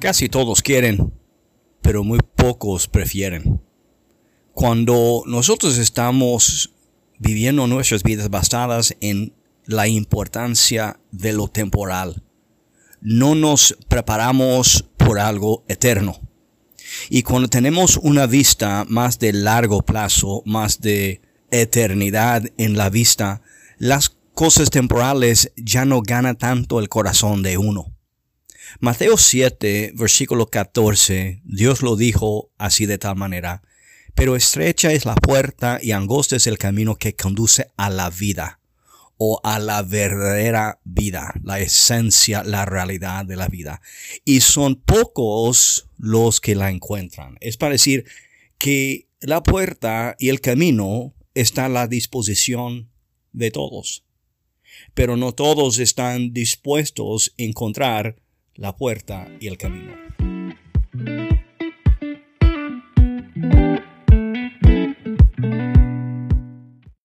casi todos quieren, pero muy pocos prefieren. Cuando nosotros estamos viviendo nuestras vidas basadas en la importancia de lo temporal, no nos preparamos por algo eterno. Y cuando tenemos una vista más de largo plazo, más de eternidad en la vista, las cosas temporales ya no ganan tanto el corazón de uno. Mateo 7, versículo 14, Dios lo dijo así de tal manera, pero estrecha es la puerta y angosto es el camino que conduce a la vida o a la verdadera vida, la esencia, la realidad de la vida. Y son pocos los que la encuentran. Es para decir que la puerta y el camino está a la disposición de todos. Pero no todos están dispuestos a encontrar la puerta y el camino.